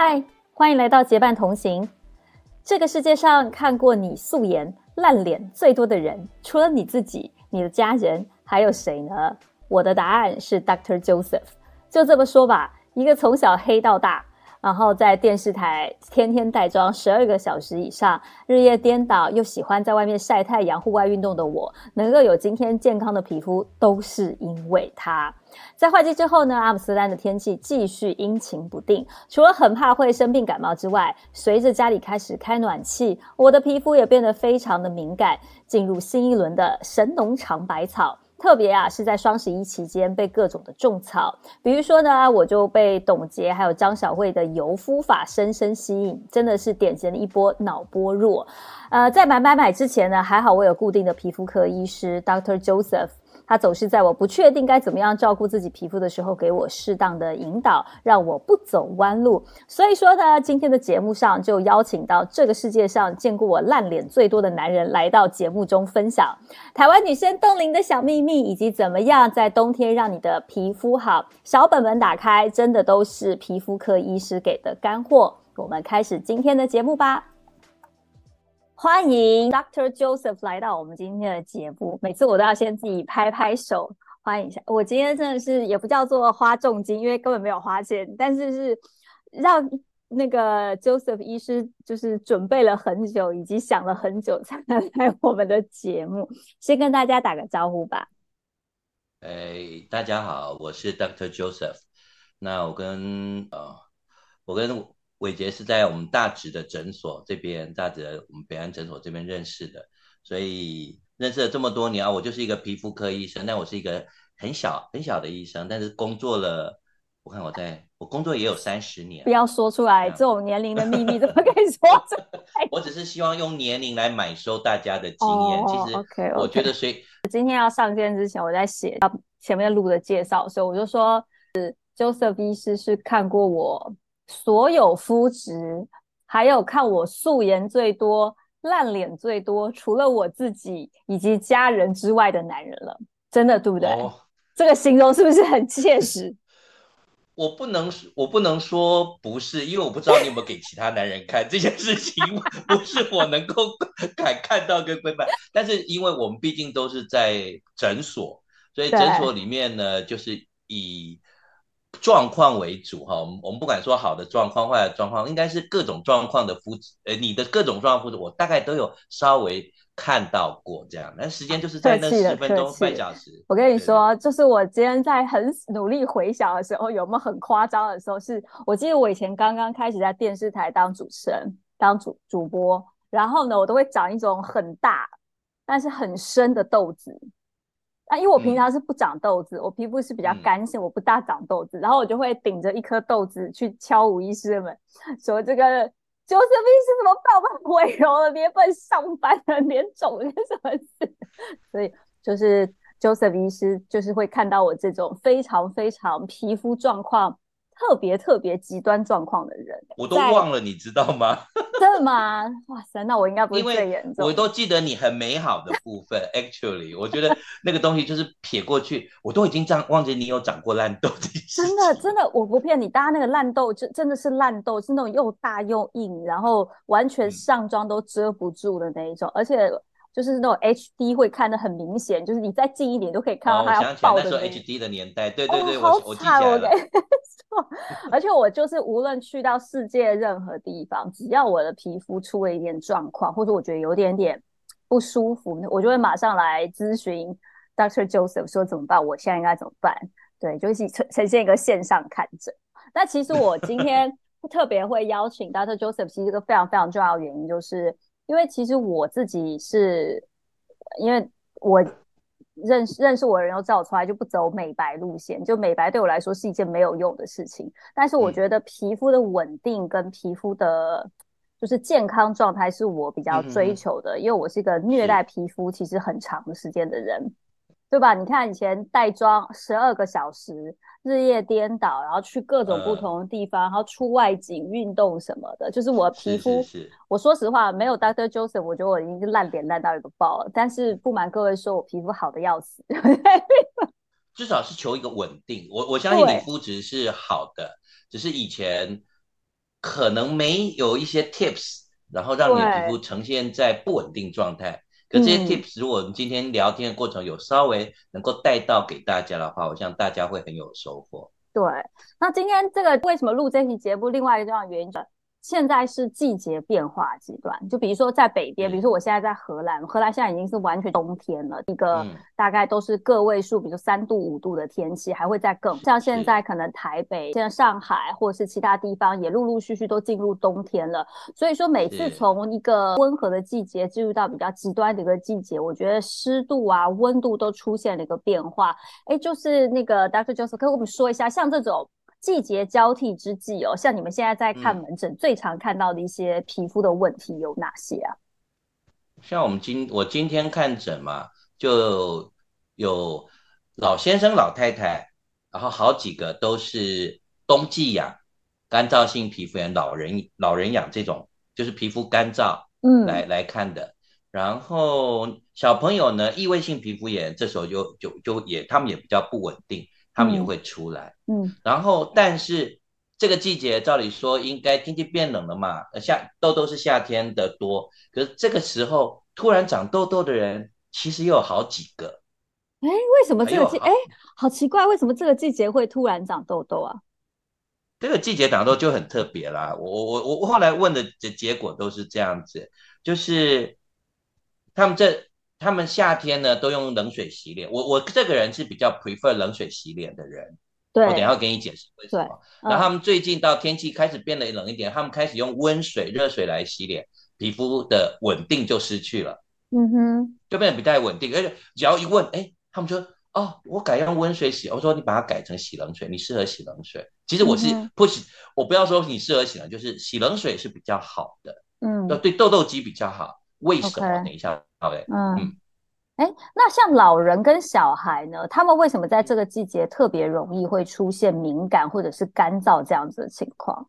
嗨，欢迎来到结伴同行。这个世界上看过你素颜烂脸最多的人，除了你自己、你的家人，还有谁呢？我的答案是 Dr. Joseph。就这么说吧，一个从小黑到大。然后在电视台天天带妆十二个小时以上，日夜颠倒，又喜欢在外面晒太阳、户外运动的我，能够有今天健康的皮肤，都是因为它。在换季之后呢，阿姆斯丹的天气继续阴晴不定，除了很怕会生病感冒之外，随着家里开始开暖气，我的皮肤也变得非常的敏感，进入新一轮的神农尝百草。特别啊，是在双十一期间被各种的种草，比如说呢，我就被董洁还有张小慧的油敷法深深吸引，真的是典型的一波脑波弱。呃，在买买买之前呢，还好我有固定的皮肤科医师 Doctor Joseph。他总是在我不确定该怎么样照顾自己皮肤的时候，给我适当的引导，让我不走弯路。所以说呢，今天的节目上就邀请到这个世界上见过我烂脸最多的男人来到节目中分享台湾女生冻龄的小秘密，以及怎么样在冬天让你的皮肤好。小本本打开，真的都是皮肤科医师给的干货。我们开始今天的节目吧。欢迎 Dr. Joseph 来到我们今天的节目。每次我都要先自己拍拍手，欢迎一下。我今天真的是也不叫做花重金，因为根本没有花钱，但是是让那个 Joseph 医师就是准备了很久，以及想了很久才来我们的节目。先跟大家打个招呼吧。哎，大家好，我是 Dr. Joseph。那我跟呃，我跟。伟杰是在我们大直的诊所这边，大直我们北安诊所这边认识的，所以认识了这么多年啊，我就是一个皮肤科医生，但我是一个很小很小的医生，但是工作了，我看我在我工作也有三十年，不要说出来这种年龄的秘密，怎么可以说出来？我只是希望用年龄来买收大家的经验。其实，OK，我觉得，所以今天要上线之前，我在写前面录的介绍，所以我就说，是 Joseph 医师是看过我。所有肤质，还有看我素颜最多、烂脸最多，除了我自己以及家人之外的男人了，真的对不对？这个形容是不是很切实？我不能，我不能说不是，因为我不知道你有没有给其他男人看这件事情，不是我能够敢看到跟规范。但是因为我们毕竟都是在诊所，所以诊所里面呢，就是以。状况为主哈，我们我们不管说好的状况、坏的状况，应该是各种状况的肤质，呃，你的各种状况肤质，我大概都有稍微看到过这样。那时间就是在那十分钟、半小时。我跟你说，就是我今天在很努力回想的时候，有没有很夸张的时候？是我记得我以前刚刚开始在电视台当主持人、当主主播，然后呢，我都会长一种很大但是很深的痘子。那因为我平常是不长痘子，我皮肤是比较干性，我不大长痘子，然后我就会顶着一颗痘子去敲吴医师门，说这个 Joseph 医师怎么办？我毁容了，连不能上班了，脸肿了，什么事？所以就是 Joseph 医师就是会看到我这种非常非常皮肤状况。特别特别极端状况的人，我都忘了，你知道吗？真的吗？哇塞，那我应该不是最严重。我都记得你很美好的部分。Actually，我觉得那个东西就是撇过去，我都已经这样忘记你有长过烂痘的。真的，真的，我不骗你，大家那个烂痘就真的是烂痘，是那种又大又硬，然后完全上妆都遮不住的那一种，而且。就是那种 HD 会看得很明显，就是你再近一点都可以看到它要爆的。那时候 HD 的年代，对对对，我我记起来了。而且我就是无论去到世界任何地方，只要我的皮肤出了一点状况，或者我觉得有点点不舒服，我就会马上来咨询 Doctor Joseph 说怎么办？我现在应该怎么办？对，就是呈呈现一个线上看诊。那其实我今天 特别会邀请 Doctor Joseph，其实一个非常非常重要的原因就是。因为其实我自己是，因为我认识认识我的人都知道，我从来就不走美白路线。就美白对我来说是一件没有用的事情。但是我觉得皮肤的稳定跟皮肤的，就是健康状态是我比较追求的。因为我是一个虐待皮肤其实很长时间的人。对吧？你看以前带妆十二个小时，日夜颠倒，然后去各种不同的地方，然后出外景、运动什么的，就是我皮肤是。我说实话，没有 Doctor Joseph，我觉得我已经是烂脸烂到一个爆了。但是不瞒各位说，我皮肤好的要死。至少是求一个稳定。我我相信你肤质是好的，只是以前可能没有一些 tips，然后让你的皮肤呈现在不稳定状态。可这些 tips，如果我们今天聊天的过程有稍微能够带到给大家的话，我想大家会很有收获。对，那今天这个为什么录这期节目？另外一个重要原因。现在是季节变化极端，就比如说在北边，比如说我现在在荷兰，荷兰现在已经是完全冬天了，一个大概都是个位数，比如说三度五度的天气，还会再更。像现在可能台北、现在上海或者是其他地方也陆陆续续都进入冬天了。所以说每次从一个温和的季节进入到比较极端的一个季节，我觉得湿度啊、温度都出现了一个变化。哎，就是那个 Dr. Joseph，可以跟我们说一下，像这种。季节交替之际哦，像你们现在在看门诊，最常看到的一些皮肤的问题有哪些啊？像我们今我今天看诊嘛，就有老先生、老太太，然后好几个都是冬季痒、干燥性皮肤炎，老人老人痒这种，就是皮肤干燥，嗯，来来看的。然后小朋友呢，异位性皮肤炎，这时候就就就也他们也比较不稳定。他们也会出来，嗯，然后但是这个季节照理说应该天气变冷了嘛，夏痘痘是夏天的多，可是这个时候突然长痘痘的人其实又有好几个，哎，为什么这个季哎好奇怪，为什么这个季节会突然长痘痘啊？这个季节长痘就很特别啦，我我我我后来问的结结果都是这样子，就是他们这。他们夏天呢都用冷水洗脸，我我这个人是比较 prefer 冷水洗脸的人，对，我等下给你解释为什么。然后他们最近到天气开始变得冷一点，他们开始用温水、热水来洗脸，皮肤的稳定就失去了，嗯哼，就变得不太稳定。而且只要一问，哎，他们说哦，我改用温水洗，我说你把它改成洗冷水，你适合洗冷水。其实我是不洗，我不要说你适合洗冷，就是洗冷水是比较好的，嗯，对痘痘肌比较好。为什么？等一下，好嘞。嗯，哎，那像老人跟小孩呢？他们为什么在这个季节特别容易会出现敏感或者是干燥这样子的情况？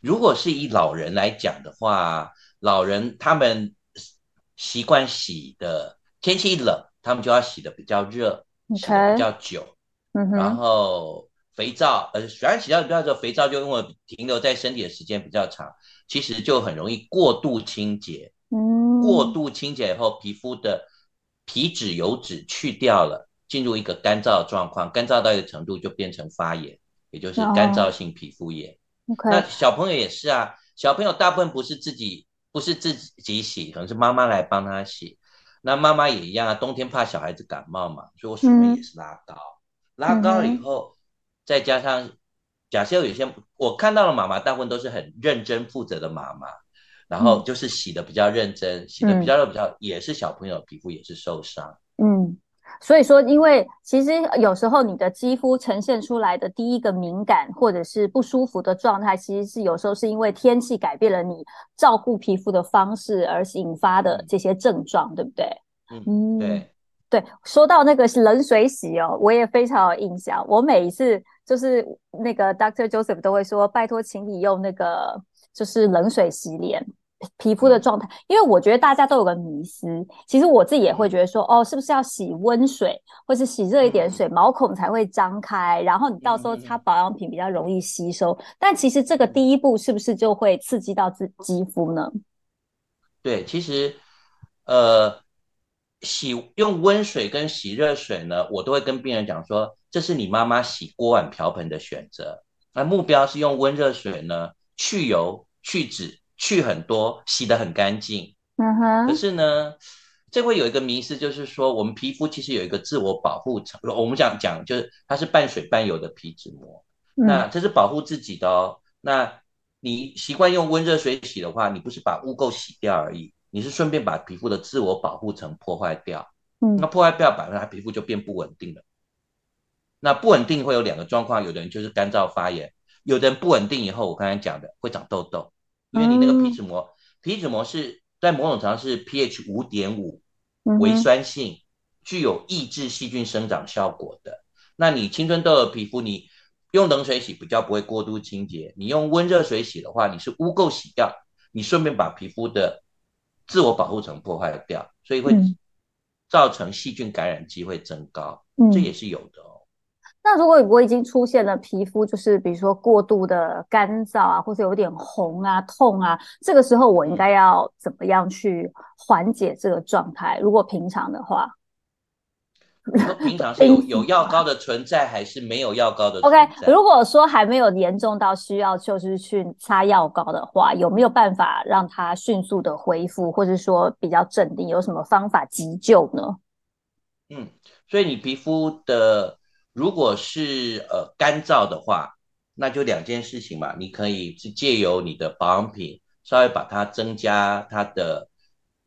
如果是以老人来讲的话，老人他们习惯洗的，天气一冷，他们就要洗的比较热，洗的比较久。嗯然后肥皂，呃，虽然洗的比较久，肥皂就因为停留在身体的时间比较长。其实就很容易过度清洁，嗯，过度清洁以后，皮肤的皮脂油脂去掉了，进入一个干燥的状况，干燥到一个程度就变成发炎，也就是干燥性皮肤炎。那小朋友也是啊，小朋友大部分不是自己不是自己洗，可能是妈妈来帮他洗。那妈妈也一样啊，冬天怕小孩子感冒嘛，所以我水温也是拉高，拉高了以后，再加上。假设有些我看到了妈妈，大部分都是很认真负责的妈妈，然后就是洗的比较认真，洗的比较比较，也是小朋友皮肤也是受伤。嗯，所以说，因为其实有时候你的肌肤呈现出来的第一个敏感或者是不舒服的状态，其实是有时候是因为天气改变了你照顾皮肤的方式而引发的这些症状，对不对？嗯，对。对，说到那个冷水洗哦，我也非常有印象。我每一次就是那个 Doctor Joseph 都会说，拜托，请你用那个就是冷水洗脸，皮肤的状态。因为我觉得大家都有个迷思，其实我自己也会觉得说，哦，是不是要洗温水，或是洗热一点水，毛孔才会张开，然后你到时候擦保养品比较容易吸收。但其实这个第一步是不是就会刺激到自肌肤呢？对，其实呃。洗用温水跟洗热水呢，我都会跟病人讲说，这是你妈妈洗锅碗瓢盆的选择。那目标是用温热水呢，去油、去脂、去很多，洗得很干净。嗯哼。可是呢，这会有一个迷思，就是说我们皮肤其实有一个自我保护层，我们想讲就是它是半水半油的皮脂膜，那这是保护自己的哦。那你习惯用温热水洗的话，你不是把污垢洗掉而已。你是顺便把皮肤的自我保护层破坏掉，嗯，那破坏掉，百分它皮肤就变不稳定了。那不稳定会有两个状况，有的人就是干燥发炎，有的人不稳定以后，我刚才讲的会长痘痘，因为你那个皮脂膜，皮脂膜是在某种程度上是 pH 五点五，微酸性，具有抑制细菌生长效果的。那你青春痘的皮肤，你用冷水洗比较不会过度清洁，你用温热水洗的话，你是污垢洗掉，你顺便把皮肤的自我保护层破坏掉，所以会造成细菌感染机会增高，这也是有的哦。那如果我已经出现了皮肤就是比如说过度的干燥啊，或者有点红啊、痛啊，这个时候我应该要怎么样去缓解这个状态？如果平常的话。说平常是有 有药膏的存在，还是没有药膏的？OK，如果说还没有严重到需要就是去擦药膏的话，有没有办法让它迅速的恢复，或者说比较镇定？有什么方法急救呢？嗯，所以你皮肤的如果是呃干燥的话，那就两件事情嘛，你可以是借由你的保养品稍微把它增加它的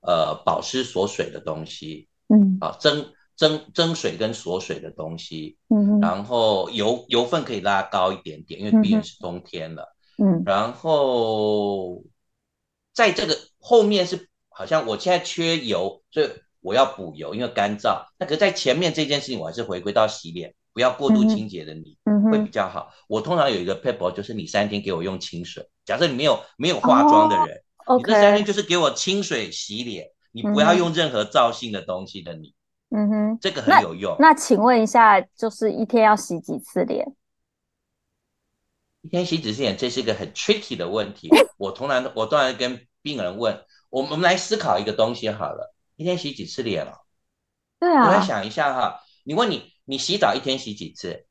呃保湿锁水的东西，嗯，啊增。蒸蒸水跟锁水的东西，嗯，然后油油分可以拉高一点点，因为毕竟是冬天了，嗯，然后在这个后面是好像我现在缺油，所以我要补油，因为干燥。那可在前面这件事情，我还是回归到洗脸，不要过度清洁的你，会比较好。我通常有一个 paper，就是你三天给我用清水。假设你没有没有化妆的人，你这三天就是给我清水洗脸，你不要用任何皂性的东西的你。嗯哼，这个很有用。那请问一下，就是一天要洗几次脸？一天洗几次脸，这是一个很 tricky 的问题。我通常我通常跟病人问，我们我们来思考一个东西好了，一天洗几次脸了？对啊，我来想一下哈。你问你，你洗澡一天洗几次？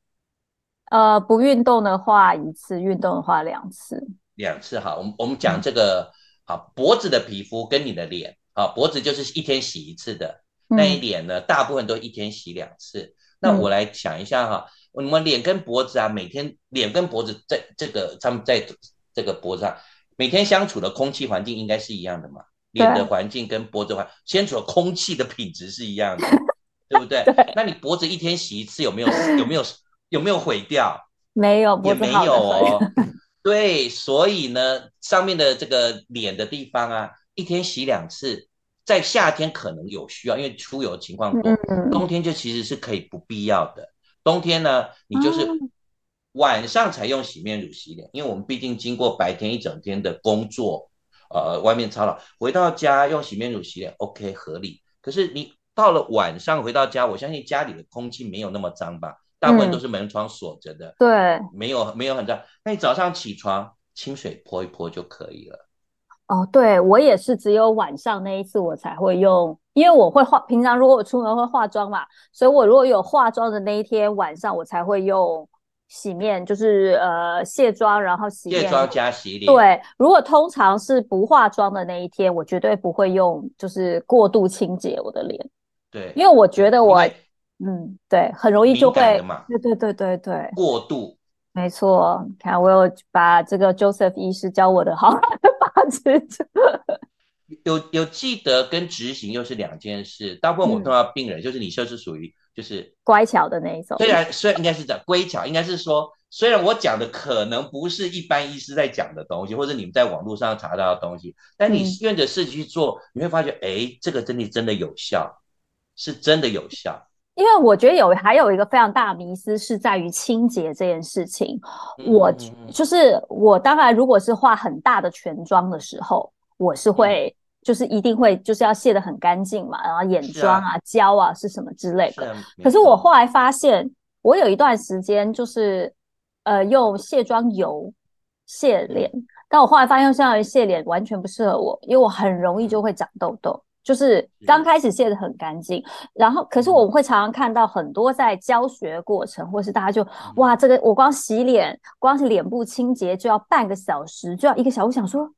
呃，不运动的话一次，运动的话两次。两次哈，我们我们讲这个啊，脖子的皮肤跟你的脸啊，脖子就是一天洗一次的。那一脸呢，大部分都一天洗两次。那我来想一下哈，我们脸跟脖子啊，每天脸跟脖子在这个他们在这个脖子上每天相处的空气环境应该是一样的嘛？脸的环境跟脖子环相处的空气的品质是一样的，对不对？那你脖子一天洗一次，有没有 有没有有没有毁掉？没有，也没有哦。对，所以呢，上面的这个脸的地方啊，一天洗两次。在夏天可能有需要，因为出游情况多。冬天就其实是可以不必要的。冬天呢，你就是晚上才用洗面乳洗脸，因为我们毕竟经过白天一整天的工作，呃，外面操劳，回到家用洗面乳洗脸，OK 合理。可是你到了晚上回到家，我相信家里的空气没有那么脏吧？大部分都是门窗锁着的，对，没有没有很脏。那你早上起床清水泼一泼就可以了。哦，对我也是，只有晚上那一次我才会用，因为我会化，平常如果我出门会化妆嘛，所以我如果有化妆的那一天晚上，我才会用洗面，就是呃卸妆然后洗卸妆加洗脸。对，如果通常是不化妆的那一天，我绝对不会用，就是过度清洁我的脸。对，因为我觉得我，嗯，对，很容易就会，对对对对对，过度。没错，看我有把这个 Joseph 医师教我的好 有有记得跟执行又是两件事。大部分我碰到病人，就是你就是属于就是乖巧的那一种。虽然虽然应该是讲乖巧，应该是说虽然我讲的可能不是一般医师在讲的东西，或者你们在网络上查到的东西，但你愿着事情去做，你会发觉，哎，这个真的真的有效，是真的有效。因为我觉得有还有一个非常大的迷思是在于清洁这件事情。我就是我，当然如果是化很大的全妆的时候，我是会就是一定会就是要卸的很干净嘛，然后眼妆啊、胶啊是什么之类的。可是我后来发现，我有一段时间就是呃用卸妆油卸脸，但我后来发现相当于卸脸完全不适合我，因为我很容易就会长痘痘。就是刚开始卸的很干净，然后可是我们会常常看到很多在教学过程，或是大家就哇，这个我光洗脸，光是脸部清洁就要半个小时，就要一个小时。我想说，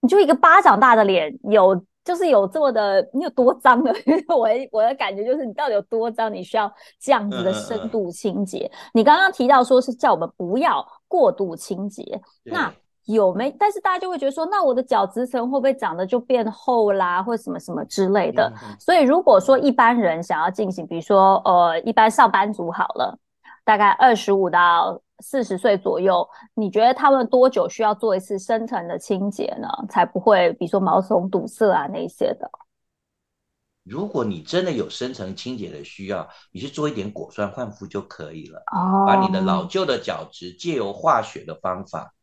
你就一个巴掌大的脸，有就是有这么的，你有多脏 的？我我的感觉就是你到底有多脏，你需要这样子的深度清洁。你刚刚提到说是叫我们不要过度清洁，那。有没？但是大家就会觉得说，那我的角质层会不会长得就变厚啦，或什么什么之类的？所以如果说一般人想要进行，比如说呃，一般上班族好了，大概二十五到四十岁左右，你觉得他们多久需要做一次深层的清洁呢？才不会比如说毛孔堵塞啊那些的？如果你真的有深层清洁的需要，你去做一点果酸焕肤就可以了。哦，把你的老旧的角质借由化学的方法。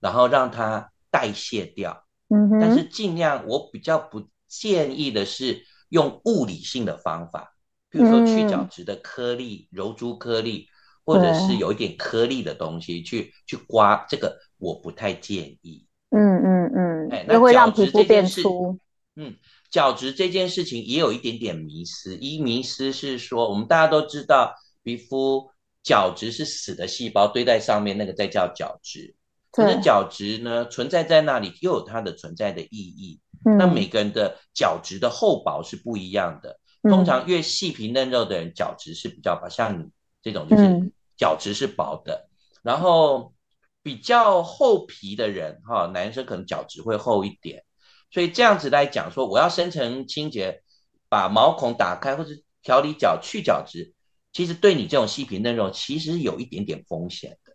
然后让它代谢掉，嗯但是尽量我比较不建议的是用物理性的方法，比如说去角质的颗粒、柔珠颗粒，或者是有一点颗粒的东西去去刮，这个我不太建议。嗯嗯嗯，哎，那会让皮肤变粗。嗯，角质这件事情也有一点点迷思。一迷思是说，我们大家都知道，皮肤角质是死的细胞堆在上面，那个在叫角质。可是角质呢，存在在那里又有它的存在的意义。那每个人的角质的厚薄是不一样的。通常越细皮嫩肉的人，角质是比较薄，像你这种就是角质是薄的。然后比较厚皮的人，哈，男生可能角质会厚一点。所以这样子来讲，说我要深层清洁，把毛孔打开或者调理角去角质，其实对你这种细皮嫩肉，其实有一点点风险的，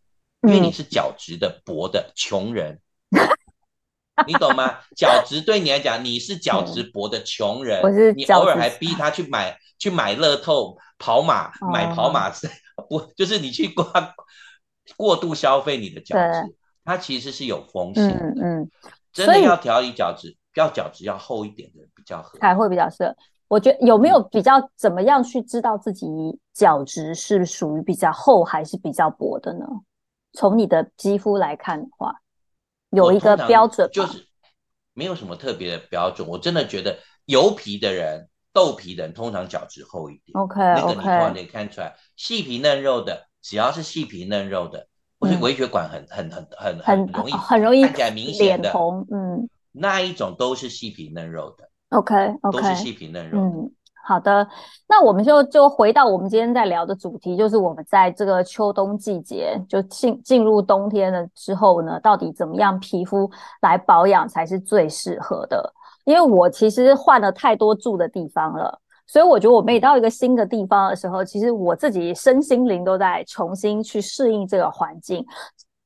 因为你是角质的薄的穷人。你懂吗？角质对你来讲，你是角质薄的穷人，你偶尔还逼他去买去买乐透、跑马、买跑马不就是你去过过度消费你的角质，它其实是有风险的。嗯，真的要调理角质，要角质要厚一点的比较合，才会比较适合。我觉得有没有比较怎么样去知道自己角质是属于比较厚还是比较薄的呢？从你的肌肤来看的话。有一个标准，就是没有什么特别的标准。我真的觉得油皮的人、豆皮的人通常角质厚一点。OK，那个你突然可以看出来，细皮嫩肉的，只要是细皮嫩肉的，或是微血管很很很很很容易很容易看起来明显的脸红，嗯，那一种都是细皮嫩肉的。OK，OK，都是细皮嫩肉。嗯。好的，那我们就就回到我们今天在聊的主题，就是我们在这个秋冬季节就进进入冬天了之后呢，到底怎么样皮肤来保养才是最适合的？因为我其实换了太多住的地方了，所以我觉得我每到一个新的地方的时候，其实我自己身心灵都在重新去适应这个环境，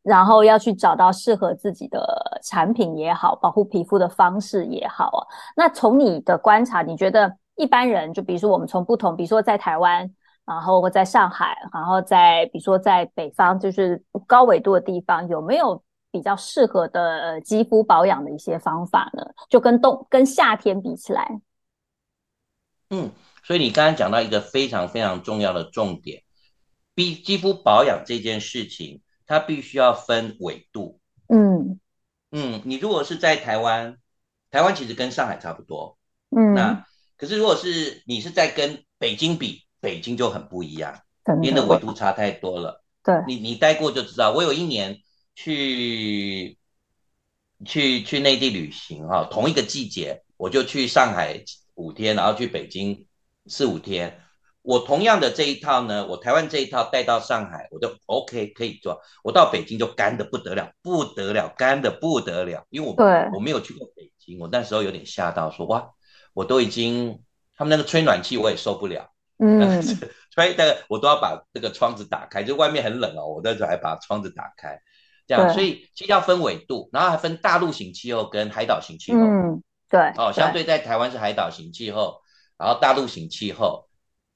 然后要去找到适合自己的产品也好，保护皮肤的方式也好。那从你的观察，你觉得？一般人就比如说我们从不同，比如说在台湾，然后在上海，然后在比如说在北方，就是高纬度的地方，有没有比较适合的肌肤保养的一些方法呢？就跟冬跟夏天比起来，嗯，所以你刚刚讲到一个非常非常重要的重点，肌肌肤保养这件事情，它必须要分纬度。嗯嗯，你如果是在台湾，台湾其实跟上海差不多，嗯，那。可是，如果是你是在跟北京比，北京就很不一样，因为纬度差太多了。对，你你待过就知道。我有一年去去去内地旅行啊，同一个季节，我就去上海五天，然后去北京四五天。我同样的这一套呢，我台湾这一套带到上海，我就 OK 可以做。我到北京就干的不得了，不得了，干的不得了。因为我我没有去过北京，我那时候有点吓到，说哇。我都已经，他们那个吹暖气我也受不了，嗯，吹的我都要把这个窗子打开，就外面很冷哦，我那时候还把窗子打开，这样，所以其实要分纬度，然后还分大陆型气候跟海岛型气候，嗯，对，哦，相对在台湾是海岛型气候，然后大陆型气候，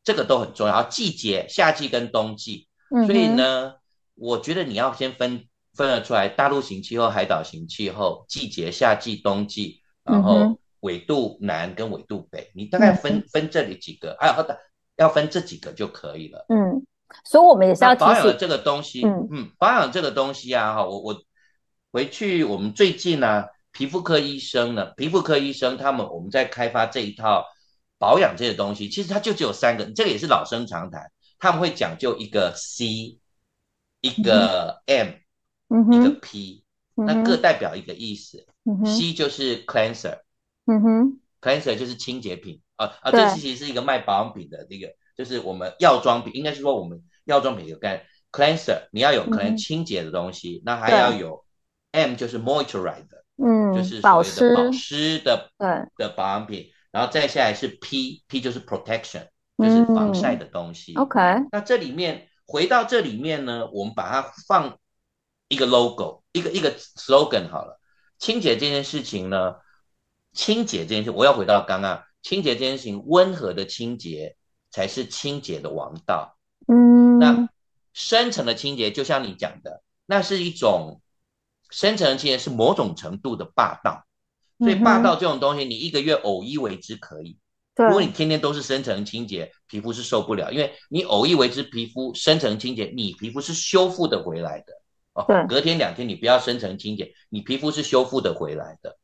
这个都很重要，然后季节，夏季跟冬季，所以呢，我觉得你要先分分得出来，大陆型气候、海岛型气候，季节，夏季、冬季，然后。纬度南跟纬度北，你大概分分这里几个，还有的要分这几个就可以了。嗯，所以我们也是要保养这个东西。嗯嗯，保养这个东西啊，哈，我我回去我们最近呢，皮肤科医生呢，皮肤科医生他们我们在开发这一套保养这些东西，其实它就只有三个，这个也是老生常谈，他们会讲究一个 C，一个 M，一个 P，那各代表一个意思。C 就是 cleanser。嗯哼，cleanser 就是清洁品啊啊，这其实是一个卖保养品的这个，就是我们药妆品，应该是说我们药妆品有干 cleanser，你要有可能清洁的东西，那还要有 M 就是 moisturizer，嗯，就是所谓的保湿的对。的保养品，然后再下来是 P，P 就是 protection，就是防晒的东西。OK，那这里面回到这里面呢，我们把它放一个 logo，一个一个 slogan 好了，清洁这件事情呢。清洁这件事，我要回到刚刚，清洁这件事情，温和的清洁才是清洁的王道。嗯，那深层的清洁，就像你讲的，那是一种深层的清洁，是某种程度的霸道。所以霸道这种东西，你一个月偶一为之可以，对如果你天天都是深层清洁，皮肤是受不了，因为你偶一为之皮肤深层清洁，你皮肤是修复的回来的。哦对，隔天两天你不要深层清洁，你皮肤是修复的回来的。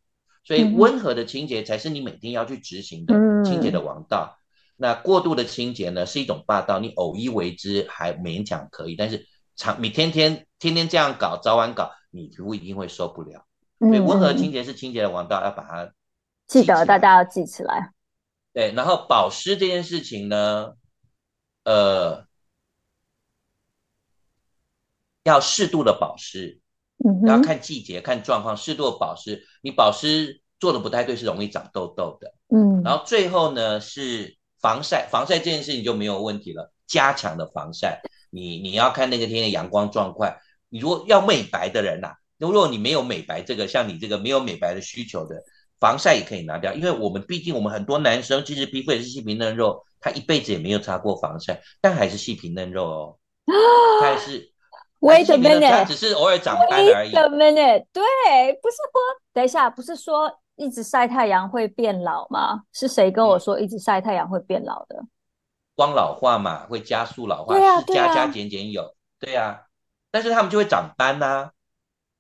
所以温和的清洁才是你每天要去执行的嗯清洁的王道。那过度的清洁呢，是一种霸道，你偶一为之还勉强可以，但是长你天天天天这样搞，早晚搞，你皮肤一定会受不了。所以嗯温和嗯清洁是清洁的王道，要把它记得大家要记起来。对，然后保湿这件事情呢，呃，要适度的保湿，要嗯哼，看季节、看状况，适度的保湿。你保湿做的不太对，是容易长痘痘的。嗯，然后最后呢是防晒，防晒这件事情就没有问题了，加强的防晒。你你要看那个天的阳光状况。你如果要美白的人呐、如果你没有美白这个，像你这个没有美白的需求的，防晒也可以拿掉，因为我们毕竟我们很多男生其实皮肤也是细皮嫩肉，他一辈子也没有擦过防晒，但还是细皮嫩肉哦，他还是 Wait a minute 只是偶尔长斑而已。Wait。a minute，对，不是说等一下，不是说一直晒太阳会变老吗？是谁跟我说一直晒太阳会变老的？光老化嘛，会加速老化，对啊是加对啊加减减有，对啊，但是他们就会长斑呐、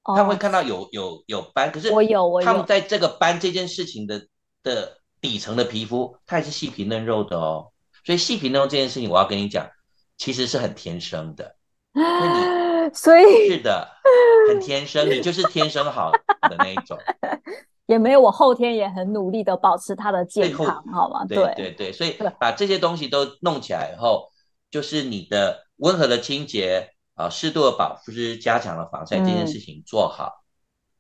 哦他们会看到有有有斑，可是我有我有。他们在这个斑这件事情的的底层的皮肤，它也是细皮嫩肉的哦，所以细皮嫩肉这件事情，我要跟你讲，其实是很天生的，所以是的，很天生，你就是天生好的那一种，也没有我后天也很努力的保持它的健康，好吗？对对对，所以把这些东西都弄起来以后，就是你的温和的清洁啊，适度的保湿，加强了防晒这件嗯事情做好。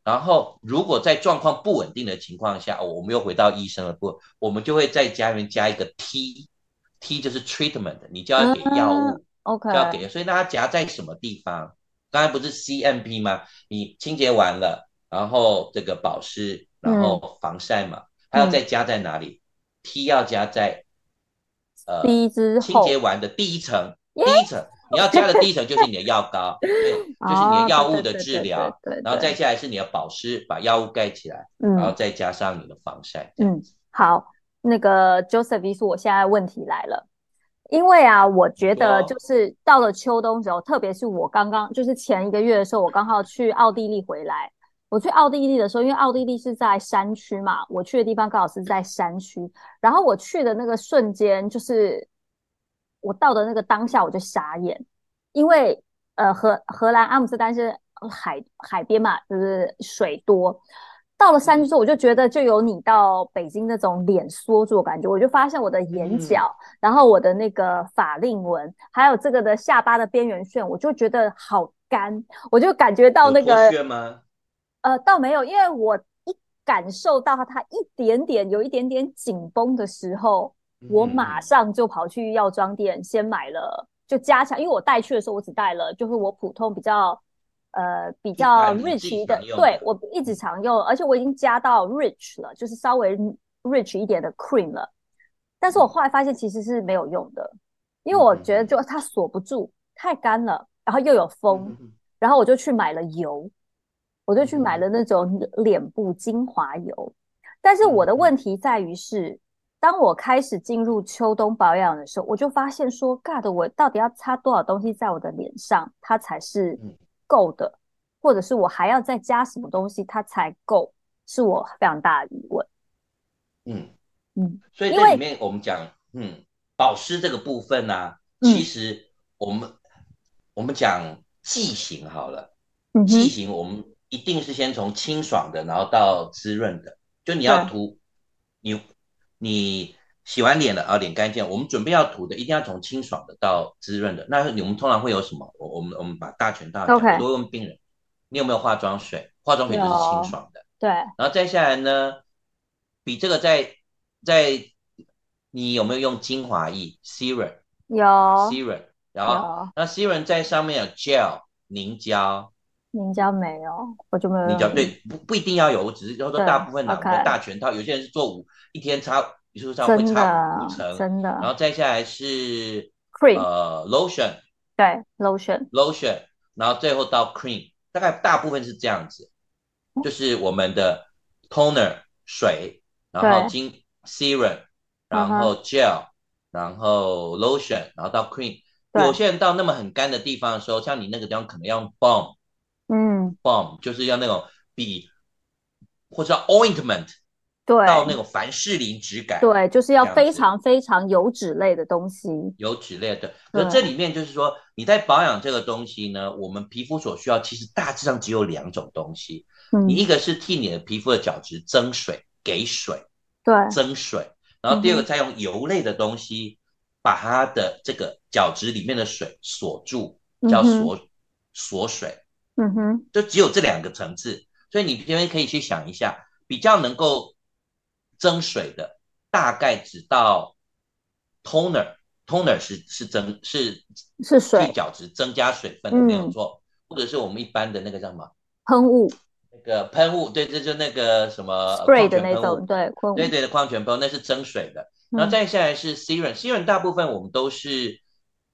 然后，如果在状况不稳定的情况下，哦我们又回到医生的部分，我们就会在家里面加一个 T，T 就是 treatment，你就要给药物，，OK，就要给。所以那它夹在什么地方？刚才不是 CMP 吗？你清洁完了，然后这个保湿，然后防晒嘛，还要再加在哪里？T 要加在呃第一支清洁完的第一层，第一层你要加的第一层就是你的药膏，对，就是你的药物的治疗，哦对对对对对然后再下来是你的保湿，把药物盖起来，然后嗯再加上你的防晒。嗯，好，那个 Joseph 我现在问题来了。因为啊，我觉得就是到了秋冬时候，特别是我刚刚就是前一个月的时候，我刚好去奥地利回来。我去奥地利的时候，因为奥地利是在山区嘛，我去的地方刚好是在山区。然后我去的那个瞬间，就是我到的那个当下，我就傻眼，因为呃荷荷兰阿姆斯特丹是海海边嘛，就是水多。到了山区之后，我就觉得就有你到北京那种脸缩住的感觉，我就发现我的眼角，然后我的那个法令纹，还有这个的下巴的边缘线，我就觉得好干，我就感觉到那个？呃，倒没有，因为我一感受到它一点点有一点点紧绷的时候，我嗯。马上就跑去药妆店先买了，就加强，因为我带去的时候我只带了就是我普通比较呃比较 rich 的，对我一直常用，而且我已经加到 rich 了，就是稍微 rich 一点的 cream 了，但是我后来发现其实是没有用的，因为我觉得就它锁不住，太干了，然后又有风。然后我就去买了油，我就去买嗯。了那种脸部精华油。但是我的嗯。问题在于是，当我开始进入秋冬保养的时候，我就发现说，God，我到底要擦多少东西在我的脸上，它才是嗯够的，或者是我还要再加什么东西它才够，是我非常大的疑问。嗯嗯，所以这里面我们讲，嗯，保湿这个部分呢、其实我们我们讲剂型好了。嗯剂哼，型我们一定是先从清爽的，然后到滋润的。就你要对涂，你你洗完脸了啊，脸干净，我们准备要涂的，一定要从清爽的到滋润的。那我们通常会有什么？我我们我们把大全套讲，OK。我都会问病人，你有没有化妆水？化妆水就是清爽的。对，然后再下来呢，比这个在在你有没有用精华液？Serum 有。Serum，然后那 serum 在上面有 gel 凝胶。凝胶没有，我就没有用你讲对，不不一定要有，我只是说对大部分的 OK 大全套，有些人是做五一天擦，比如说会真擦五的层，真的。然后再下来是 cream 呃 lotion 对 lotion lotion，然后最后到 cream，大概大部分是这样子，就是我们的 toner 水，然后对。精 serum 然嗯后 gel，然后 lotion，然后到 cream。对。有些人到那么很干的地方的时候，像你那个地方可能要用 balm，balm 嗯，就是要那种比或者叫 ointment 对，到那种凡士林质感，对，就是要非常非常油脂类的东西。油脂类的。可对这里面就是说，你在保养这个东西呢，我们皮肤所需要其实大致上只有两种东西，嗯你，一个是替你的皮肤的角质增水，给水对，增水，然后第二个再用油类的东西把它的这个角质里面的水锁住，叫锁锁水。嗯哼，就只有这两个层次，所以你这边可以去想一下，比较能够增水的，大概只到 toner，toner 是是增是是水。去角质增加水分的没有嗯。错，或者是我们一般的那个叫什么？喷雾。那个喷雾，对，这就那个什么喷雾那种，对，对对的矿泉喷雾，那是增水的。然后嗯再下来是 serum，serum 大部分我们都是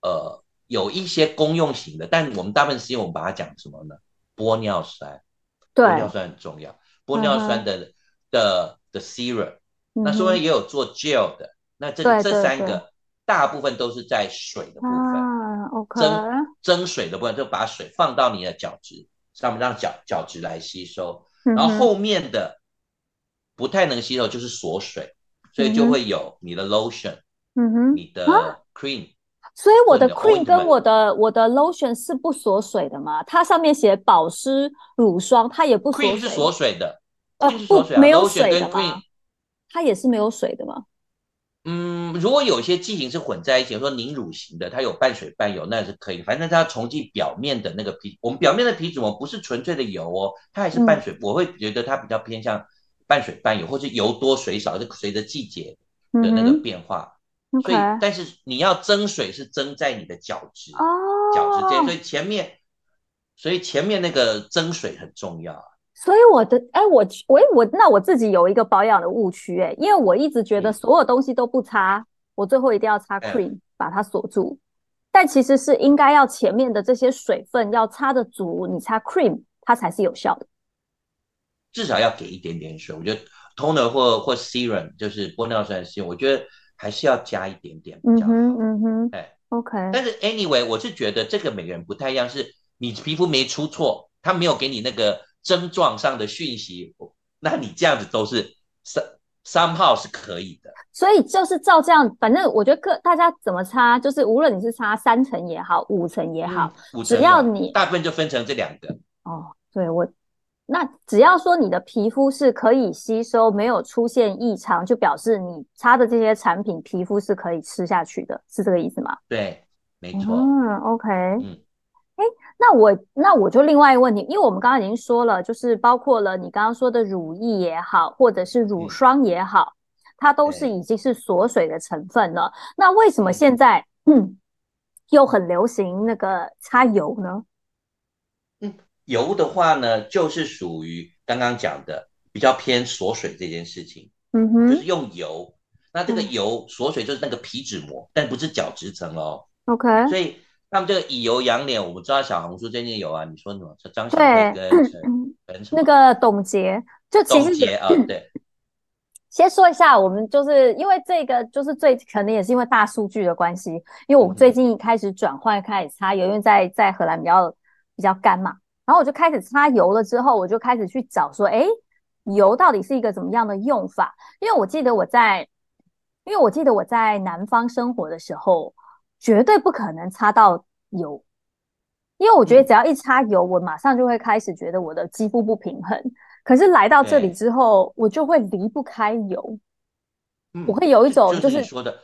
呃有一些公用型的，但我们大部分 serum 我们把它讲什么呢？玻尿酸，玻尿酸很重要，玻尿酸的、的的 serum，那嗯哼。虽然也有做 gel 的，那这这三个大部分都是在水的部分，啊，OK，增增水的部分就把水放到你的角质上面，让角角质来吸收，然然后后面的不太能吸收就是锁水，所以就会有你的 lotion，、嗯哼，你的啊？cream，所以我的 cream 跟我的我的 lotion 是不锁水的吗？它上面写保湿乳霜，它也不锁 cream，是锁水的呃，cream 是锁水啊不没有水的吗？它也是没有水的吗？嗯，如果有些剂型是混在一起，比如说凝乳型的，它有半水半油，那是可以。反正它要重剂表面的那个皮，我们表面的皮脂膜不是纯粹的油哦，它还是嗯半水。我会觉得它比较偏向半水半油，或是油多水少，就随着季节的那个嗯变化。哼所以但是你要增水是增在你的角质，哦，角质间，所以前面，所以前面那个增水很重要。所以我的，哎，我我我那我自己有一个保养的误区，哎，因为我一直觉得嗯所有东西都不擦，我最后一定要擦嗯 cream 把它锁住，但其实是应该要前面的这些水分要擦的足，你擦 cream 它才是有效的。至少要给一点点水。我觉得 toner 或或 serum 就是玻尿酸的 serum，我觉得还是要加一点点比较好。嗯哼，嗯哼哎，，OK，但是 anyway，我是觉得这个每个人不太一样，是你皮肤没出错，他没有给你那个症状上的讯息，那你这样子都是 some somehow 是可以的。所以就是照这样，反正我觉得各大家怎么擦，就是无论你是擦三层也好，五层也好，只要你大部分就分成这两个。哦，对我，那只要说你的皮肤是可以吸收，没有出现异常，就表示你擦的这些产品皮肤是可以吃下去的，是这个意思吗？对，没错。嗯，OK，嗯，那我那我就另外一个问题，因为我们刚刚已经说了，就是包括了你刚刚说的乳液也好，或者是乳嗯霜也好，它都是已经是锁水的成分了。那为什么嗯现在嗯 又很流行那个擦油呢？嗯油的话呢，就是属于刚刚讲的比较偏锁水这件事情，嗯哼就是用油。那这个嗯油锁水就是那个皮脂膜，但不是角质层哦。，OK，所以他们这个以油养脸，我们知道小红书最近有啊，你说什么？张小对慧跟那个董洁，就其实董洁啊，对，先说一下，我们就是因为这个，就是最可能也是因为大数据的关系，因为我最近开始转换开始擦油，因为在在荷兰比较比较干嘛，然后我就开始擦油了之后，我就开始去找说，哎，油到底是一个怎么样的用法？因为我记得我在，因为我记得我在南方生活的时候，绝对不可能擦到油，因为我觉得嗯只要一擦油，我马上就会开始觉得我的肌肤不平衡。可是来到这里之后，我就会离不开油，嗯我会有一种就就是说的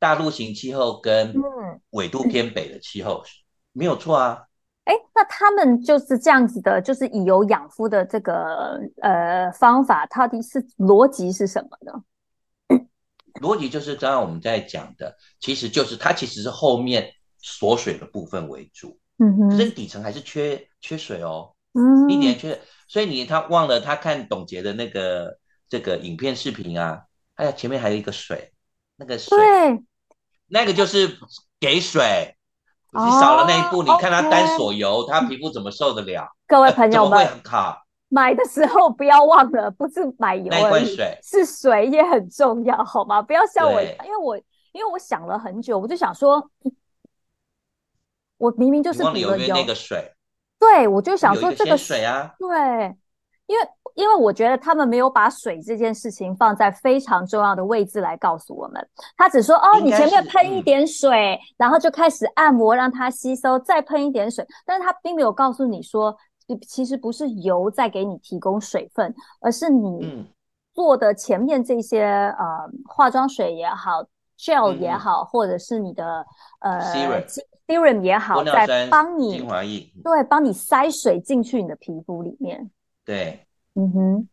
大陆型气候跟嗯纬度偏北的气候没有错啊。哎，那他们就是这样子的，就是以油养肤的这个呃方法，到底是逻辑是什么呢？逻辑就是刚刚我们在讲的，其实就是它其实是后面锁水的部分为主，嗯哼，可是底层还是缺缺水哦，嗯，一点缺，所以你他忘了他看董洁的那个这个影片视频啊，哎呀前面还有一个水，那个水对，那个就是给水，你哦少了那一步，你看他单锁油，他皮肤怎么受得了？各位朋怎么会，很好？买的时候不要忘了，不是买油而已，水，是水也很重要，好吗？不要像我，对。因为我因为我想了很久，我就想说，我明明就是你忘了补了油，那个水？对我就想说这个水啊，对，因为因为我觉得他们没有把水这件事情放在非常重要的位置来告诉我们，他只说哦，你前面喷一点水，然后就开始按摩让它吸收，再喷一点水，但是他并没有告诉你说，其其实不是油在给你提供水分，而是你嗯，做的前面这些呃化妆水也好，gel 也好，或者是你的呃 Serum serum 也好，在帮你精华液，对帮你塞水进去你的皮肤里面。对，嗯哼，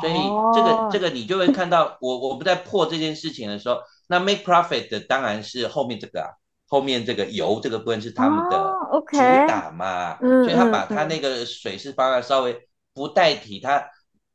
所以这个这个个你就会看到，我我不在破这件事情的时候，那 make profit 的当然是后面这个啊，后面这个油这个部分是他们的主打嘛，嗯所以他把他那个水是帮他稍微不代替他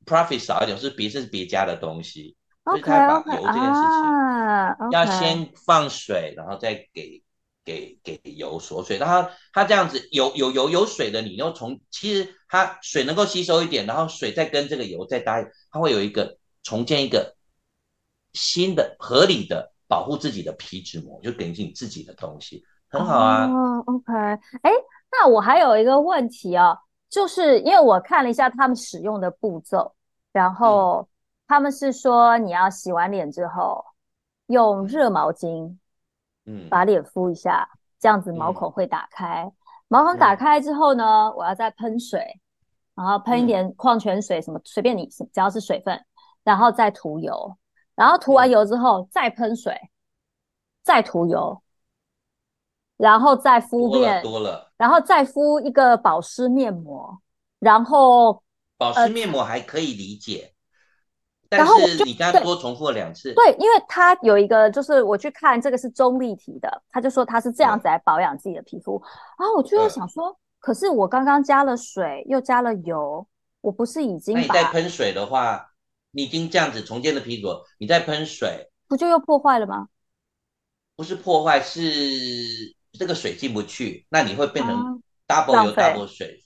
profit 少一点，是别是别家的东西，所以他把油这件事情啊要先放水，然后再给给给油锁水，然后他这样子有有有有水的，你又从其实它水能够吸收一点，然后水再跟这个油再搭，它会有一个重建一个新的合理的保护自己的皮脂膜，就给你自己的东西，很好啊。哦，OK，哎，那我还有一个问题哦，就是因为我看了一下他们使用的步骤，然后他们是说你要洗完脸之后用热毛巾嗯，把脸敷一下，这样子毛嗯孔会打开。毛孔打嗯开之后呢，我要再喷水，然后喷一嗯点矿泉水，什么随便你，只要是水分，然后再涂油，然后涂完嗯油之后再喷水，再涂油，然后再敷多了面，多了。然后再敷一个保湿面膜，然后呃保湿面膜还可以理解，但是你刚对刚多重复了两次，对，因为它有一个，就是我去看这个是中立体的，他就说他是这样子来保养自己的皮肤。然后我就在嗯想说，可是我刚刚加了水，又加了油，我不是已经那你再把喷水的话，你已经这样子重建的皮脂膜，你再喷水，不就又破坏了吗？不是破坏，是这个水进不去，那你会变啊成 double 油 double 水，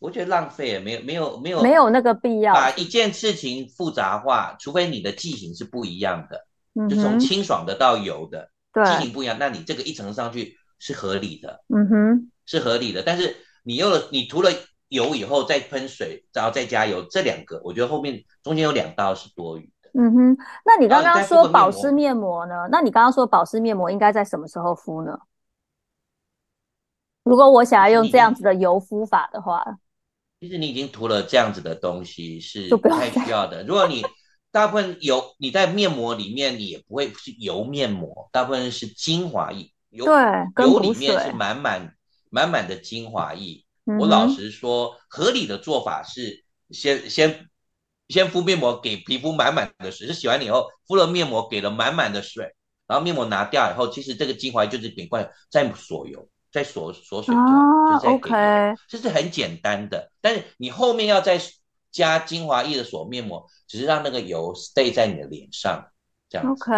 我觉得浪费也没有没有没有没有那个必要。把一件事情复杂化，除非你的剂型是不一样的，嗯就从，清爽的到油的对，剂型不一样，那你这个一层上去是合理的。嗯哼，是合理的。但是你用了你涂了油以后再喷水，然后再加油，这两个我觉得后面中间有两道是多余的。嗯哼。那你刚刚说保湿面膜呢？那你刚刚说保湿面膜应该在什么时候敷呢？如果我想要用这样子的油敷法的话，其实你已经涂了这样子的东西是不太需要的。如果你 大部分油你在面膜里面，你也不会是油面膜，大部分是精华液。油对，跟油里面是满满满满的精华液。嗯我老哼实说，合理的做法是先先先敷面膜，给皮肤满满的水，是洗完脸以后敷了面膜，给了满满的水，然后面膜拿掉以后，其实这个精华就是扁罐再锁油，再锁锁水就，OK，这是很简单的。但是你后面要再加精华液的锁面膜，只是让那个油 stay 在你的脸上，这样。OK，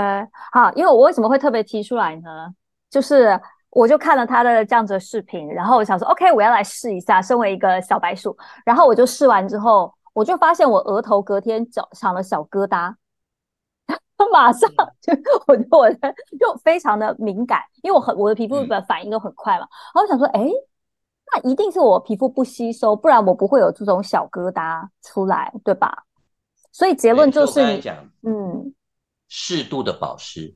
好，因为我为什么会特别提出来呢？就是我就看了他的这样子的视频，然后我想说，OK，我要来试一下。身为一个小白鼠，然后我就试完之后，我就发现我额头隔天长长了小疙瘩，马上就我就我的就非常的敏感，因为我很我的皮肤嗯的反应都很快嘛。然后我想说，哎，那一定是我皮肤不吸收，不然我不会有这种小疙瘩出来，对吧？所以结论就是你，所以我刚才讲嗯。适度的保湿，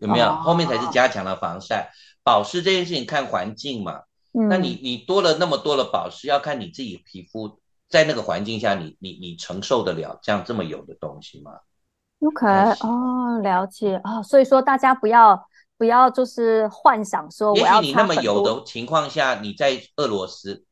有没有？哦后面才是加强了防晒。保湿这件事情看环境嘛，那嗯你你多了那么多的保湿，要看你自己皮肤在那个环境下，你你你承受得了这样这么油的东西吗？OK，太喜哦，了解。哦，所以说大家不要不要就是幻想说我也要许你那么油的情况下，你在俄罗斯